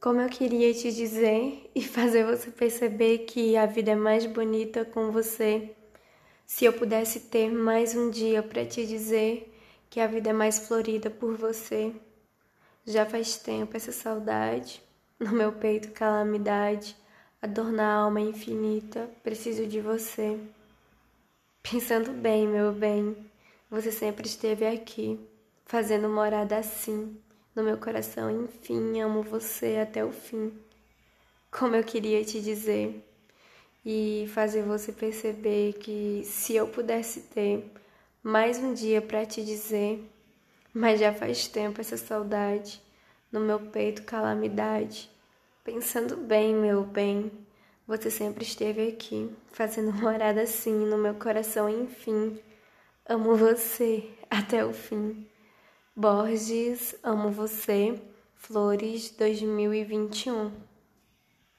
Como eu queria te dizer e fazer você perceber que a vida é mais bonita com você. Se eu pudesse ter mais um dia para te dizer que a vida é mais florida por você. Já faz tempo essa saudade, no meu peito calamidade, a dor na alma infinita, preciso de você. Pensando bem, meu bem, você sempre esteve aqui, fazendo morada assim, no meu coração, enfim, amo você até o fim. Como eu queria te dizer e fazer você perceber que se eu pudesse ter mais um dia para te dizer, mas já faz tempo essa saudade no meu peito calamidade. Pensando bem, meu bem, você sempre esteve aqui, fazendo morada assim no meu coração, enfim. Amo você até o fim. Borges, amo você. Flores 2021.